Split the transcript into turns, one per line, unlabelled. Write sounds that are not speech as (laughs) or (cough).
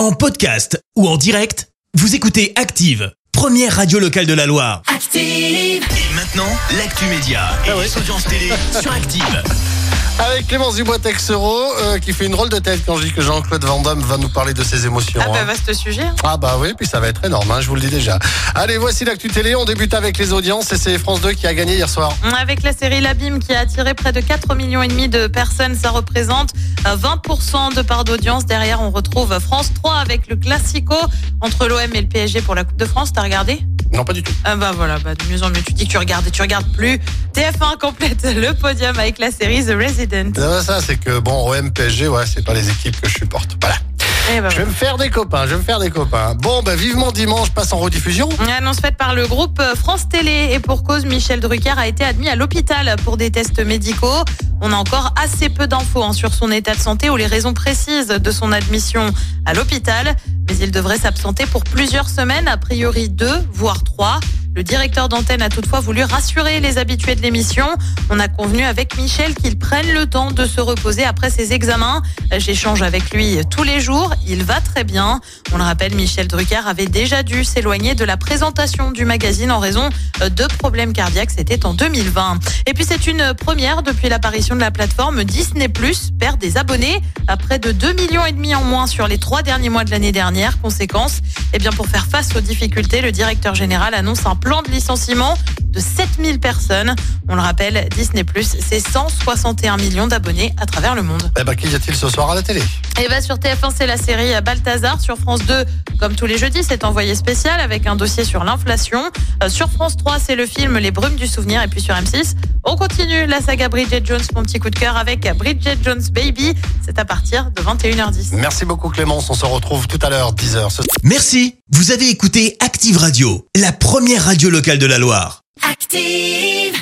En podcast ou en direct, vous écoutez Active, première radio locale de la Loire.
Active.
Et maintenant, l'actu média et
Ah
les audiences télé (laughs) sur Active.
Avec Clémence Dubois-Texero, euh, qui fait une drôle de tête quand je dis que Jean-Claude Van Damme va nous parler de ses émotions.
Ah bah
hein.
vaste sujet. hein.
Ah bah oui, puis ça va être énorme, hein, je vous le dis déjà. Allez, voici l'actu télé, on débute avec les audiences et c'est France 2 qui a gagné hier soir.
Avec la série L'Abîme qui a attiré près de 4 millions et demi de personnes, ça représente euh, 20% de part d'audience. Derrière, on retrouve France 3 avec le Classico entre l'OM et le PSG pour la Coupe de France. T'as regardé?
Non, pas du tout.
Ah bah voilà, bah de mieux en mieux. Tu dis que tu regardes et tu regardes plus. TF1 complète (laughs) le podium avec la série The Resident.
Euh, Ça, c'est que bon, OM, PSG, ouais, c'est pas les équipes que je supporte. Voilà.
Eh bah,
Je vais me faire des copains, je vais me faire des copains. Bon, bah vivement dimanche, passe en rediffusion.
Une Annonce faite par le groupe France Télé et pour cause, Michel Drucker a été admis à l'hôpital pour des tests médicaux. On a encore assez peu d'infos hein, sur son état de santé ou les raisons précises de son admission à l'hôpital, mais il devrait s'absenter pour plusieurs semaines, a priori deux, voire trois. Le directeur d'antenne a toutefois voulu rassurer les habitués de l'émission. On a convenu avec Michel qu'il prenne le temps de se reposer après ses examens. J'échange avec lui tous les jours. Il va très bien. On le rappelle, Michel Drucker avait déjà dû s'éloigner de la présentation du magazine en raison de problèmes cardiaques. C'était en 2020. Et puis c'est une première depuis l'apparition de la plateforme Disney Plus perd des abonnés à près de 2 millions et demi en moins sur les trois derniers mois de l'année dernière. Conséquence, eh bien pour faire face aux difficultés, le directeur général annonce un plan de licenciement de 7000 personnes. On le rappelle, Disney Plus, c'est 161 millions d'abonnés à travers le monde.
Eh ben, qui y a-t-il ce soir à la télé?
Et bah sur TF1, c'est la série Balthazar. Sur France 2, comme tous les jeudis, c'est envoyé spécial avec un dossier sur l'inflation. Euh, sur France 3, c'est le film Les Brumes du Souvenir. Et puis sur M6, on continue la saga Bridget Jones, mon petit coup de cœur, avec Bridget Jones Baby. C'est à partir de 21h10.
Merci beaucoup Clémence, on se retrouve tout à l'heure, 10h. Ce
Merci, vous avez écouté Active Radio, la première radio locale de la Loire.
Active.